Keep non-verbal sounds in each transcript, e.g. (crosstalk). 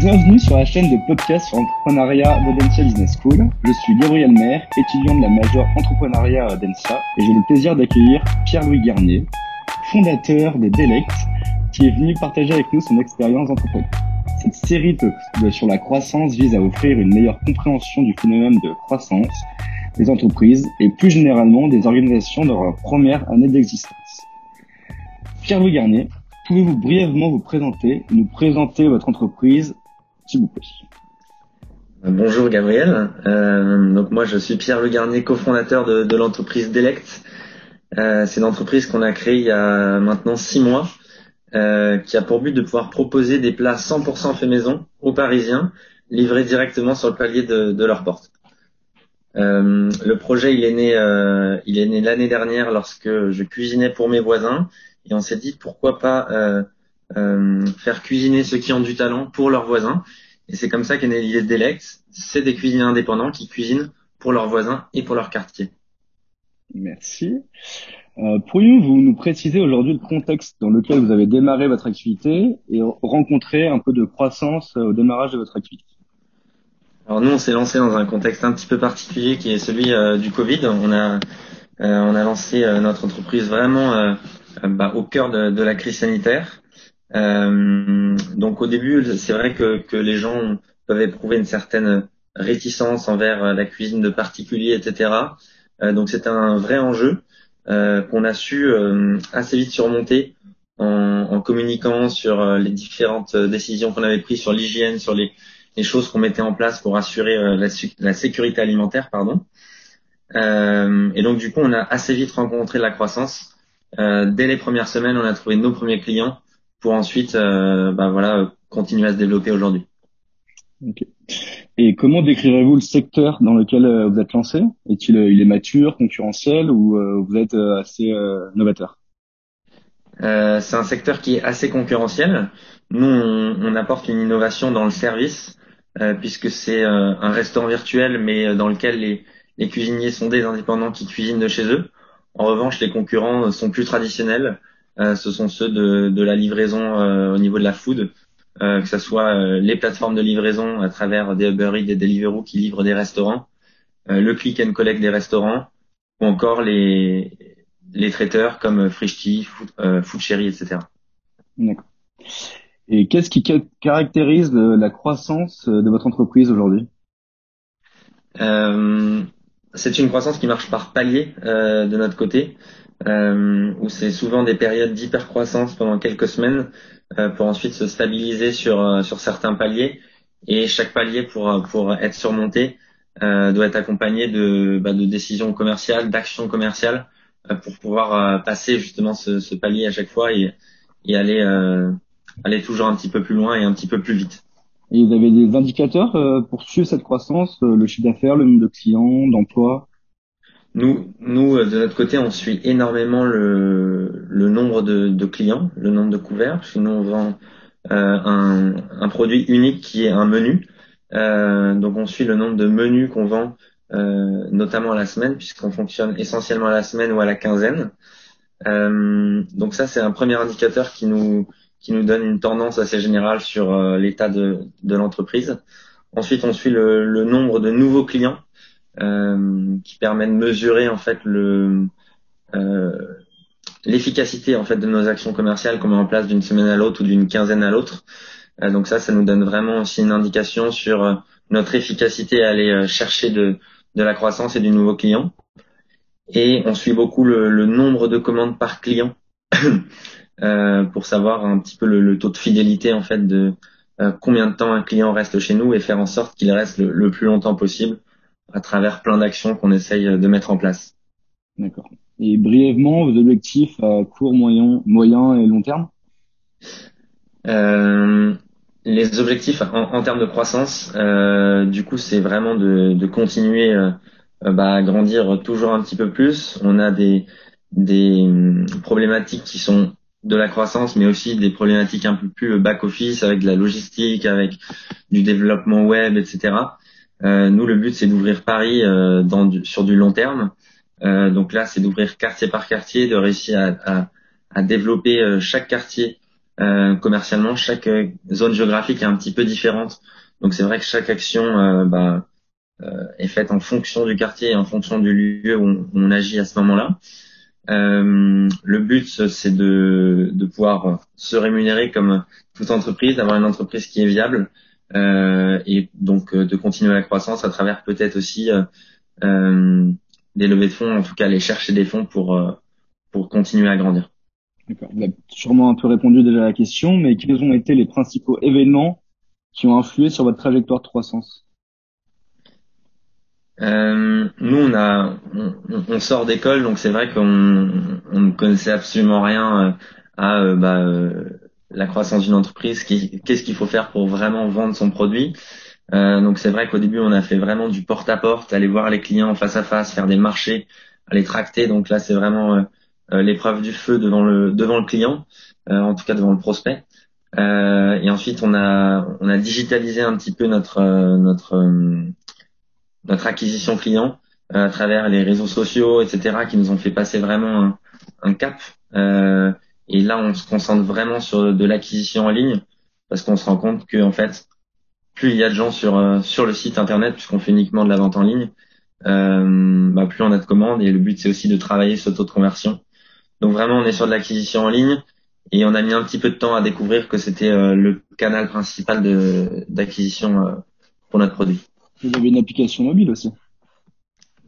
Bienvenue sur la chaîne de podcast sur l'entrepreneuriat de Dentsia Business School. Je suis Gabriel Maire, étudiant de la majeure entrepreneuriat à et j'ai le plaisir d'accueillir Pierre-Louis Garnier, fondateur de Delect, qui est venu partager avec nous son expérience d'entrepreneur. Cette série de, sur la croissance vise à offrir une meilleure compréhension du phénomène de croissance des entreprises et plus généralement des organisations dans leur première année d'existence. Pierre-Louis Garnier, pouvez-vous brièvement vous présenter, nous présenter votre entreprise, euh, Bonjour Gabriel. Euh, donc moi je suis Pierre Le Garnier, cofondateur de, l'entreprise Delect. Euh, c'est une entreprise qu'on a créée il y a maintenant six mois, qui a pour but de pouvoir proposer des plats 100% fait maison aux Parisiens, livrés directement sur le palier de, leur porte. Le projet il est né, il est né l'année dernière lorsque je cuisinais pour mes voisins et on s'est dit pourquoi pas faire cuisiner ceux qui ont du talent pour leurs voisins. Et c'est comme ça qu'est née l'idée de Delect. C'est des cuisiniers indépendants qui cuisinent pour leurs voisins et pour leur quartier. Merci. Euh, Pourriez-vous nous préciser aujourd'hui le contexte dans lequel vous avez démarré votre activité et rencontré un peu de croissance euh, au démarrage de votre activité? Alors nous, on s'est lancé dans un contexte un petit peu particulier qui est celui euh, du Covid. On a, euh, on a lancé euh, notre entreprise vraiment bah, au cœur de, de, la crise sanitaire. Donc au début, c'est vrai que, que les gens peuvent éprouver une certaine réticence envers la cuisine de particuliers, etc. donc c'était un vrai enjeu. Euh, qu'on a su euh, assez vite surmonter en, en communiquant sur euh, les différentes décisions qu'on avait prises sur l'hygiène, sur les, les choses qu'on mettait en place pour assurer la, la, sécurité alimentaire, pardon. et donc du coup, on a assez vite rencontré la croissance. dès les premières semaines, on a trouvé nos premiers clients pour ensuite, bah, voilà, continuer à se développer aujourd'hui. Okay. Et comment décrirez-vous le secteur dans lequel euh, vous êtes lancé? Est-il euh, il est mature, concurrentiel ou euh, vous êtes assez novateur? Euh, C'est un secteur qui est assez concurrentiel. Nous, on, on apporte une innovation dans le service euh, puisque c'est euh, un restaurant virtuel mais dans lequel les, les, cuisiniers sont des indépendants qui cuisinent de chez eux. En revanche, les concurrents sont plus traditionnels. Ce sont ceux de, de la livraison au niveau de la food, euh, que ce soit euh, les plateformes de livraison à travers des Uber Eats, des Deliveroo qui livrent des restaurants, euh, le click and collect des restaurants, ou encore les, les traiteurs comme Frishti, Food, Cherry, etc. D'accord. Et qu'est-ce qui caractérise la croissance de votre entreprise aujourd'hui? Euh, C'est une croissance qui marche par palier euh, de notre côté, euh, où c'est souvent des périodes d'hypercroissance pendant quelques semaines, euh, pour ensuite se stabiliser sur euh, sur certains paliers. Et chaque palier pour pour être surmonté euh, doit être accompagné de bah, de décisions commerciales, d'actions commerciales pour pouvoir passer justement ce, ce, palier à chaque fois et et aller aller toujours un petit peu plus loin et un petit peu plus vite. Et vous avez des indicateurs pour suivre cette croissance, le chiffre d'affaires, le nombre de clients, d'emplois? Nous, nous, de notre côté, on suit énormément le, le nombre de, de, clients, le nombre de couverts, parce que nous, on vend euh, un, un, produit unique qui est un menu. Euh, donc, on suit le nombre de menus qu'on vend, euh, notamment à la semaine, puisqu'on fonctionne essentiellement à la semaine ou à la quinzaine. Euh, donc, ça, c'est un premier indicateur qui nous, qui nous donne une tendance assez générale sur euh, l'état de, de l'entreprise. Ensuite, on suit le, le nombre de nouveaux clients euh, qui permet de mesurer en fait euh, l'efficacité en fait de nos actions commerciales qu'on met en place d'une semaine à l'autre ou d'une quinzaine à l'autre. Euh, donc ça, ça nous donne vraiment aussi une indication sur notre efficacité à aller chercher de, la croissance et du nouveau client. Et on suit beaucoup le, nombre de commandes par client (coughs) euh, pour savoir un petit peu le, taux de fidélité en fait de euh, combien de temps un client reste chez nous et faire en sorte qu'il reste le, plus longtemps possible à travers plein d'actions qu'on essaye de mettre en place. D'accord. Et brièvement, vos objectifs à court, moyen, moyen et long terme? Euh, Les objectifs en, en, termes de croissance, euh, du coup, c'est vraiment de, de continuer euh, bah, à grandir toujours un petit peu plus. On a des, des problématiques qui sont de la croissance, mais aussi des problématiques un peu plus back-office avec de la logistique, avec du développement web, etc. Euh, nous, le but, c'est d'ouvrir Paris euh, sur du long terme. Euh, donc là, c'est d'ouvrir quartier par quartier, de réussir à, développer chaque quartier commercialement, chaque zone géographique est un petit peu différente. Donc c'est vrai que chaque action bah, est faite en fonction du quartier et en fonction du lieu où on, agit à ce moment-là. le but, c'est de, de pouvoir se rémunérer comme toute entreprise, d'avoir une entreprise qui est viable, et donc euh, de continuer la croissance à travers peut-être aussi euh, des levées de fonds, en tout cas aller chercher des fonds pour pour continuer à grandir. D'accord. Vous avez sûrement un peu répondu déjà à la question, mais quels ont été les principaux événements qui ont influé sur votre trajectoire de croissance? Euh, nous, on a, on, on sort d'école, donc c'est vrai qu'on on ne connaissait absolument rien à bah, la croissance d'une entreprise, qu'est-ce qu'il faut faire pour vraiment vendre son produit. Euh, donc c'est vrai qu'au début on a fait vraiment du porte-à-porte, aller voir les clients face à face, faire des marchés, aller tracter. Donc là c'est vraiment euh, euh, l'épreuve du feu devant le devant le client, en tout cas devant le prospect. et ensuite on a on a digitalisé un petit peu notre notre notre acquisition client à travers les réseaux sociaux, etc., qui nous ont fait passer vraiment un cap. Et là, on se concentre vraiment sur de l'acquisition en ligne parce qu'on se rend compte que en fait, plus il y a de gens sur euh, sur le site internet, puisqu'on fait uniquement de la vente en ligne, euh, bah, plus on a de commandes. Et le but, c'est aussi de travailler ce taux de conversion. Donc vraiment, on est sur de l'acquisition en ligne et on a mis un petit peu de temps à découvrir que c'était euh, le canal principal de d'acquisition euh, pour notre produit. Vous avez une application mobile aussi?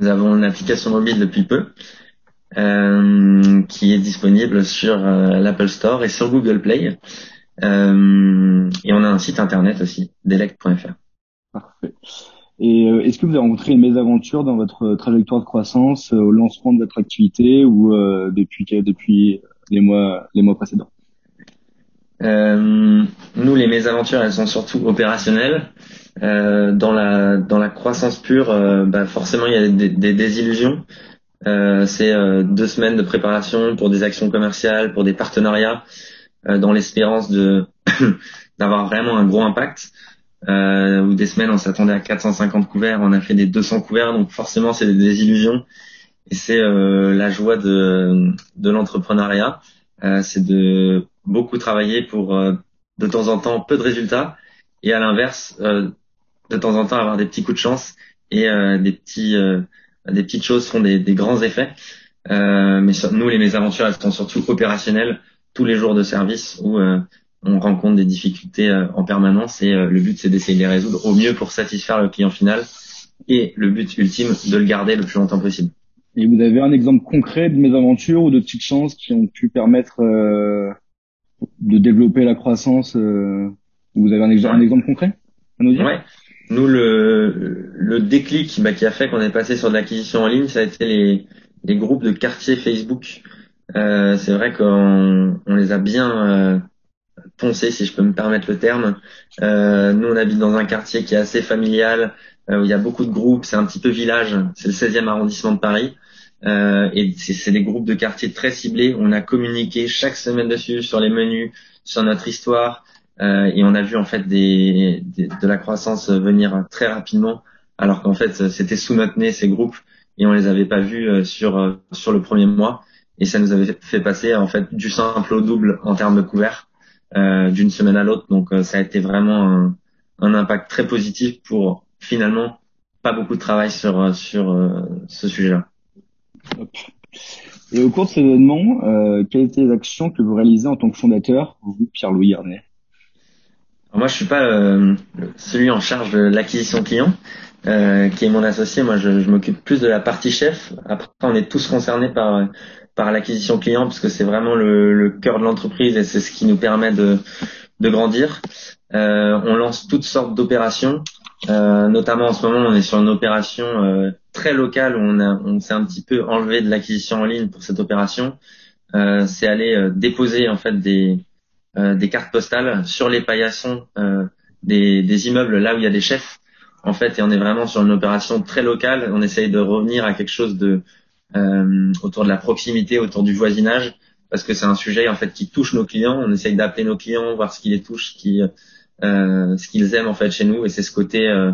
Nous avons une application mobile depuis peu. Euh, qui est disponible sur euh, l'Apple Store et sur Google Play. Euh, et on a un site internet aussi, delect.fr. Parfait. Et est-ce que vous avez rencontré une mésaventure dans votre trajectoire de croissance au lancement de votre activité ou depuis depuis les mois les mois précédents? Euh, Nous, les mésaventures, elles sont surtout opérationnelles. Euh, dans la dans la croissance pure, bah forcément, il y a des, des désillusions. Euh, c'est euh, deux semaines de préparation pour des actions commerciales, pour des partenariats, euh, dans l'espérance de (coughs) d'avoir vraiment un gros impact. ou des semaines, on s'attendait à 450 couverts, on a fait des 200 couverts, donc forcément c'est des illusions. Et c'est la joie de, de l'entrepreneuriat, c'est de beaucoup travailler pour de temps en temps peu de résultats, et à l'inverse, de temps en temps avoir des petits coups de chance et des petits des petites choses font des, grands effets. Euh, mais nous, les mésaventures, elles sont surtout opérationnelles, tous les jours de service où euh, on rencontre des difficultés euh, en permanence et le but, c'est d'essayer de les résoudre au mieux pour satisfaire le client final et le but ultime, de le garder le plus longtemps possible. Et vous avez un exemple concret de mésaventures ou de petites chances qui ont pu permettre de développer la croissance Vous avez un, un exemple concret à nous dire? Ouais. Nous, le, le déclic bah, qui a fait qu'on est passé sur de l'acquisition en ligne, ça a été les, les groupes de quartier Facebook. Euh, c'est vrai qu'on on les a bien euh, poncés, si je peux me permettre le terme. Euh, nous, on habite dans un quartier qui est assez familial, euh, où il y a beaucoup de groupes. C'est un petit peu village. C'est le 16e arrondissement de Paris. Euh, et c'est des groupes de quartier très ciblés. On a communiqué chaque semaine dessus sur les menus, sur notre histoire. Euh, et on a vu en fait des, de la croissance venir très rapidement, alors qu'en fait c'était sous notre nez ces groupes et on les avait pas vus euh, sur euh, sur le premier mois. Et ça nous avait fait passer en fait du simple au double en termes de couverts euh, d'une semaine à l'autre. Donc ça a été vraiment un, un, impact très positif pour finalement pas beaucoup de travail sur sur ce sujet-là. Et au cours de ces événements, euh, quelles étaient les actions que vous réalisez en tant que fondateur, vous, Pierre-Louis Moi, je suis pas euh, celui en charge de l'acquisition client, euh, qui est mon associé. Moi, je, je m'occupe plus de la partie chef. Après, on est tous concernés par par l'acquisition client parce que c'est vraiment le, le cœur de l'entreprise et c'est ce qui nous permet de de grandir. Euh, on lance toutes sortes d'opérations. Euh, notamment en ce moment, on est sur une opération euh, très locale où on, a, on s'est un petit peu enlevé de l'acquisition en ligne pour cette opération. c'est aller déposer en fait des euh, des cartes postales sur les paillassons euh, des, des, immeubles là où il y a des chefs. En fait et on est vraiment sur une opération très locale. On essaye de revenir à quelque chose de euh, autour de la proximité autour du voisinage parce que c'est un sujet en fait qui touche nos clients. On essaye d'appeler nos clients voir ce qui les touche ce qui euh, ce qu'ils aiment en fait chez nous. Et c'est ce côté euh,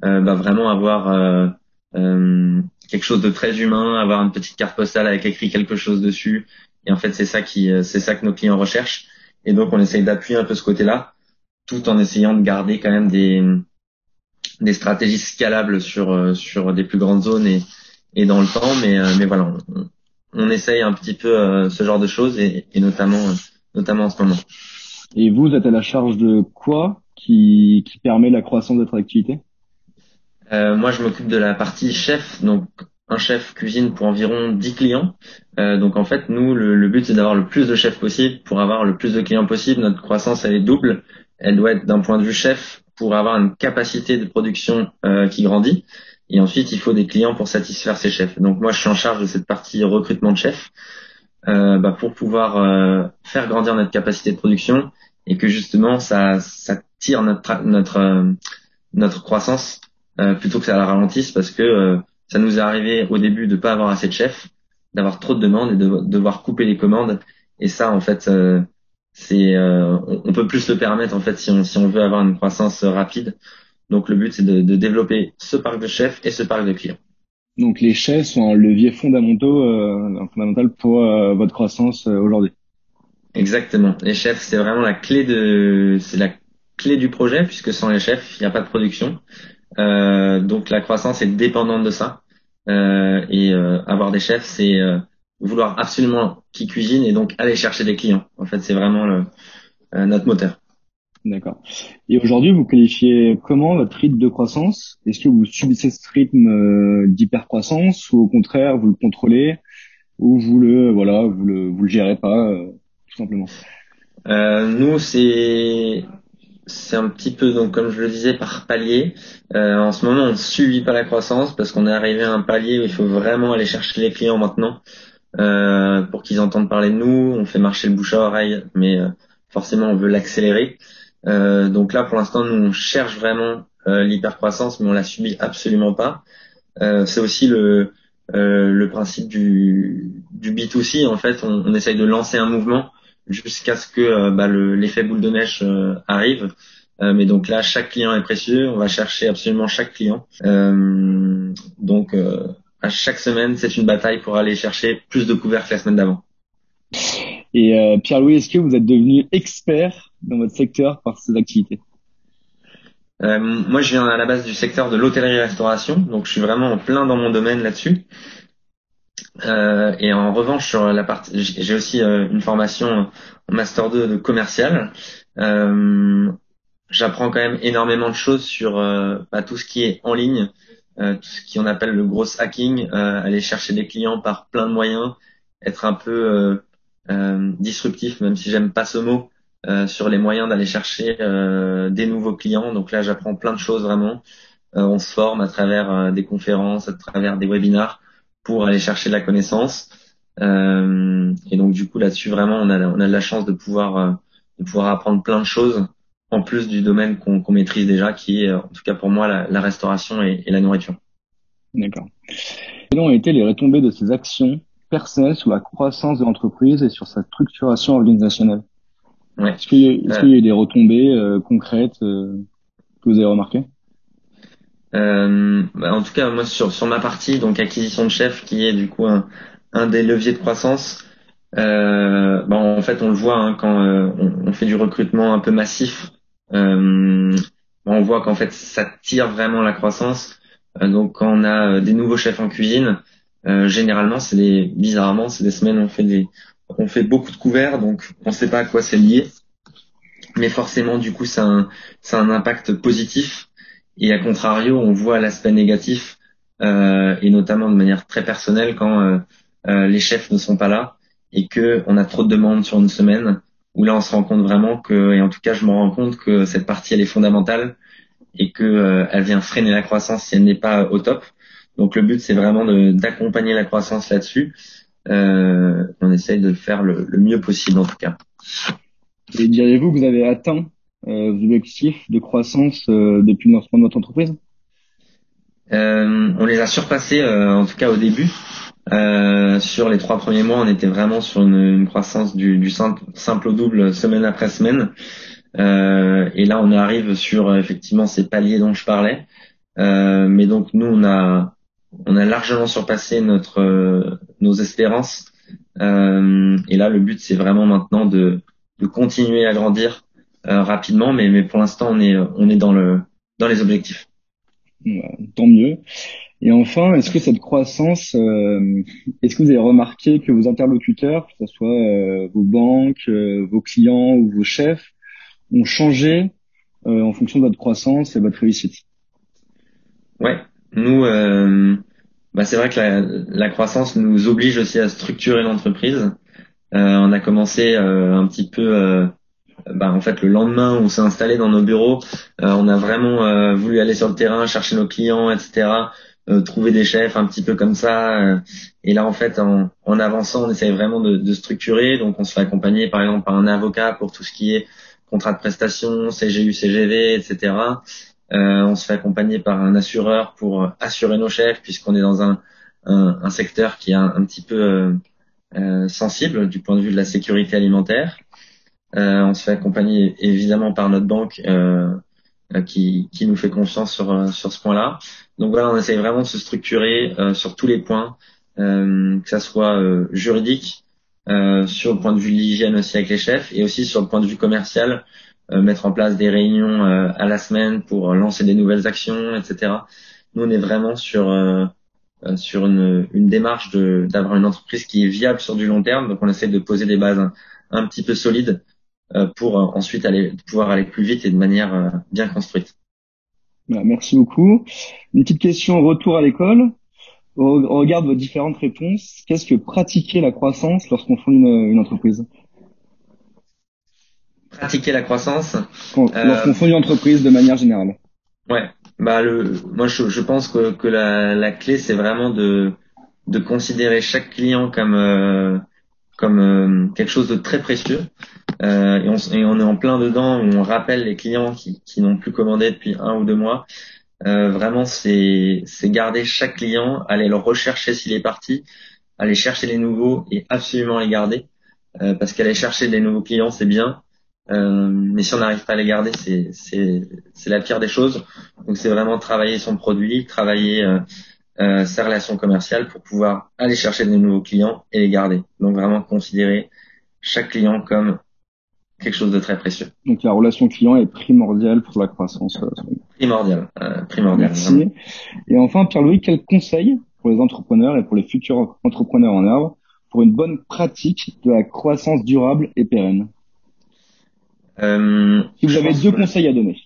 bah, vraiment avoir quelque chose de très humain avoir une petite carte postale avec écrit quelque chose dessus. Et en fait c'est ça qui c'est ça que nos clients recherchent Et donc on essaye d'appuyer un peu ce côté-là, tout en essayant de garder quand même des des stratégies scalables sur sur des plus grandes zones et et dans le temps. Mais mais voilà, on, on essaye un petit peu ce genre de choses et, et notamment notamment en ce moment. Et vous êtes à la charge de quoi qui, qui permet la croissance de votre activité? Euh, Moi, je m'occupe de la partie chef, donc un chef cuisine pour environ 10 clients. Euh, donc en fait, nous, le, but, c'est d'avoir le plus de chefs possible pour avoir le plus de clients possible. Notre croissance, elle est double. Elle doit être d'un point de vue chef pour avoir une capacité de production euh, qui grandit. Et ensuite, il faut des clients pour satisfaire ces chefs. Donc moi, je suis en charge de cette partie recrutement de chefs euh, bah, pour pouvoir euh, faire grandir notre capacité de production et que justement ça, ça tire notre notre notre croissance plutôt que ça la ralentisse parce que ça nous est arrivé au début de pas avoir assez de chefs, d'avoir trop de demandes et de devoir couper les commandes et ça en fait c'est on, on, peut plus le permettre en fait si on si on veut avoir une croissance rapide. Donc le but c'est de, de développer ce parc de chefs et ce parc de clients. Donc les chefs sont un levier fondamental, fondamental pour votre croissance aujourd'hui. Exactement. Les chefs, c'est vraiment la clé de, c'est la clé du projet puisque sans les chefs, il n'y a pas de production. Euh, donc la croissance est dépendante de ça. Euh, et euh, avoir des chefs, c'est euh, vouloir absolument qu'ils cuisinent et donc aller chercher des clients. En fait, c'est vraiment le, euh, notre moteur. D'accord. Et aujourd'hui, vous qualifiez comment votre rythme de croissance? Est-ce que vous subissez ce rythme d'hypercroissance ou au contraire vous le contrôlez? Ou vous le voilà vous le vous le gérez pas simplement? Euh, Nous, c'est c'est un petit peu donc comme je le disais par palier. Euh, en ce moment, on ne subit pas la croissance parce qu'on est arrivé à un palier où il faut vraiment aller chercher les clients maintenant euh, pour qu'ils entendent parler de nous. On fait marcher le bouche à oreille, mais euh, forcément, on veut l'accélérer. Euh, donc là, pour l'instant, nous on cherche vraiment euh, l'hypercroissance, mais on la subit absolument pas. c'est aussi le le principe du, du B2C. En fait, on, on essaye de lancer un mouvement jusqu'à ce que euh, bah, l'effet boule de neige euh, arrive. Euh, mais donc là, chaque client est précieux. On va chercher absolument chaque client. donc à chaque semaine, c'est une bataille pour aller chercher plus de couverts que la semaine d'avant. Et Pierre-Louis, est-ce que vous êtes devenu expert dans votre secteur par ces activités? Euh, Moi, je viens à la base du secteur de l'hôtellerie-restauration, donc je suis vraiment en plein dans mon domaine là-dessus. Euh, et en revanche, sur la partie, j'ai aussi euh, une formation en master 2 de commercial. Euh, J'apprends quand même énormément de choses sur euh, bah, tout ce qui est en ligne, tout ce qu'on appelle le gros hacking, aller chercher des clients par plein de moyens, être un peu disruptif, même si j'aime pas ce mot, sur les moyens d'aller chercher des nouveaux clients. Donc là, j'apprends plein de choses vraiment. on se forme à travers des conférences, à travers des webinars pour aller chercher de la connaissance. Euh, et donc du coup là-dessus vraiment on a on a de la chance de pouvoir euh, de pouvoir apprendre plein de choses en plus du domaine qu'on maîtrise déjà qui est en tout cas pour moi la, la restauration et, et, la nourriture. D'accord. Quelles ont été les retombées de ces actions personnelles sur la croissance de l'entreprise et sur sa structuration organisationnelle? Ouais. Est-ce qu'il y, est qu y, a eu des retombées euh, concrètes euh, que vous avez remarquées? euh, bah, en tout cas, moi sur, sur ma partie, donc acquisition de chef, qui est du coup un, un des leviers de croissance, euh, bah, en fait on le voit hein, quand euh, on, on, fait du recrutement un peu massif, euh, on voit qu'en fait ça tire vraiment la croissance. Euh, donc quand on a des nouveaux chefs en cuisine, généralement c'est des bizarrement c'est des semaines où on fait des on fait beaucoup de couverts, donc on ne sait pas à quoi c'est lié, mais forcément du coup ça un, ça a un impact positif et à contrario, on voit l'aspect négatif, euh, et notamment de manière très personnelle, quand euh, euh, les chefs ne sont pas là et que on a trop de demandes sur une semaine, où là on se rend compte vraiment que, et en tout cas je me rends compte que cette partie elle est fondamentale et que euh, elle vient freiner la croissance si elle n'est pas au top. Donc le but c'est vraiment d'accompagner la croissance là-dessus. Euh, on essaye de faire le, le mieux possible en tout cas. Et diriez-vous que vous avez atteint euh, objectifs de croissance euh, depuis le lancement de votre entreprise? Euh, On les a surpassés, en tout cas au début. sur les trois premiers mois, on était vraiment sur une, croissance du, simple, simple, au double semaine après semaine. et là, on arrive sur effectivement ces paliers dont je parlais. mais donc nous, on a on a largement surpassé notre nos espérances. et là, le but, c'est vraiment maintenant de de continuer à grandir rapidement, mais, mais pour l'instant, on est, on est dans, le, dans les objectifs. tant mieux. Et enfin, est-ce que cette croissance, euh, est-ce que vous avez remarqué que vos interlocuteurs, que ce soit euh, vos banques, euh, vos clients ou vos chefs, ont changé en fonction de votre croissance et votre réussite? Ouais, nous, bah c'est vrai que la, la, croissance nous oblige aussi à structurer l'entreprise. on a commencé un petit peu bah, en fait le lendemain où on s'est installé dans nos bureaux, on a vraiment voulu aller sur le terrain, chercher nos clients, etc. Euh, trouver des chefs un petit peu comme ça. Euh, et là, en fait, en, en avançant, on essaye vraiment de, de, structurer. Donc, on se fait accompagner, par exemple, par un avocat pour tout ce qui est contrat de prestation, CGU, CGV, etc. Euh, on se fait accompagner par un assureur pour assurer nos chefs, puisqu'on est dans un, un, un, secteur qui est un, petit peu euh, sensible du point de vue de la sécurité alimentaire. On se fait accompagner évidemment par notre banque qui, qui nous fait confiance sur, sur ce point-là. Donc voilà, on essaye vraiment de se structurer euh, sur tous les points, euh, que ça soit euh, juridique, sur le point de vue de l'hygiène aussi avec les chefs, et aussi sur le point de vue commercial, mettre en place des réunions à la semaine pour lancer des nouvelles actions, etc. Nous, on est vraiment sur sur une, une démarche d'avoir une entreprise qui est viable sur du long terme. Donc, on essaie de poser des bases un, petit peu solides pour ensuite aller pouvoir aller plus vite et de manière bien construite. Bah, merci beaucoup. Une petite question retour à l'école. On regarde vos différentes réponses. Qu'est-ce que pratiquer la croissance lorsqu'on fonde une, entreprise? Pratiquer la croissance Lorsqu'on euh, fonde une entreprise de manière générale. Ouais. Bah le, moi je, je pense que, que la, la clé c'est vraiment de, de considérer chaque client comme euh, comme euh, quelque chose de très précieux. Euh, et, on, est en plein dedans on rappelle les clients qui, n'ont plus commandé depuis un ou deux mois. Euh, vraiment, c'est garder chaque client, aller le rechercher s'il est parti, aller chercher les nouveaux et absolument les garder. Euh, parce qu'aller chercher des nouveaux clients, c'est bien. Euh, mais si on n'arrive pas à les garder, c'est la pire des choses. Donc c'est vraiment travailler son produit, travailler euh, sa relation commerciale pour pouvoir aller chercher des nouveaux clients et les garder. Donc vraiment considérer chaque client comme quelque chose de très précieux. Donc la relation client est primordiale pour la croissance. Euh, primordiale, euh, primordiale. Merci. Et enfin, Pierre-Louis, quel conseil pour les entrepreneurs et pour les futurs entrepreneurs en herbe pour une bonne pratique de la croissance durable et pérenne? Euh, Si vous avez deux conseils à donner.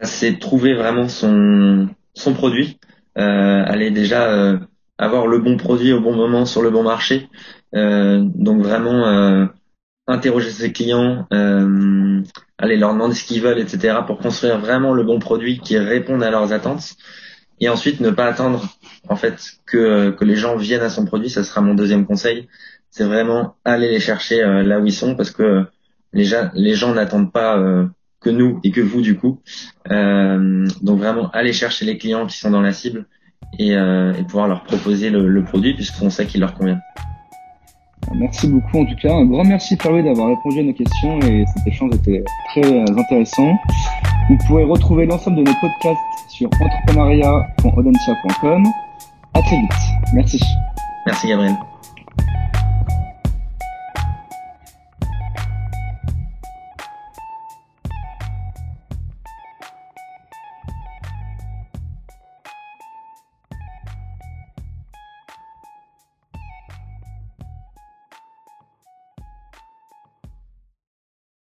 C'est trouver vraiment son son produit, euh, aller déjà euh, avoir le bon produit au bon moment sur le bon marché. Euh, donc vraiment interroger ses clients, euh, aller leur demander ce qu'ils veulent, etc. pour construire vraiment le bon produit qui réponde à leurs attentes. Et ensuite ne pas attendre en fait que, les gens viennent à son produit. Ça sera mon deuxième conseil. C'est vraiment aller les chercher là où ils sont parce que les gens, les gens n'attendent pas que nous et que vous du coup. Euh, donc vraiment aller chercher les clients qui sont dans la cible et, euh, et pouvoir leur proposer le, le produit puisqu'on sait qu'il leur convient. Merci beaucoup en tout cas. Un grand merci Pierre d'avoir répondu à nos questions et cet échange était très euh, intéressant. Vous pourrez retrouver l'ensemble de nos podcasts sur entrepreneuriat.audencia.com. À très vite. Merci. Merci Gabriel.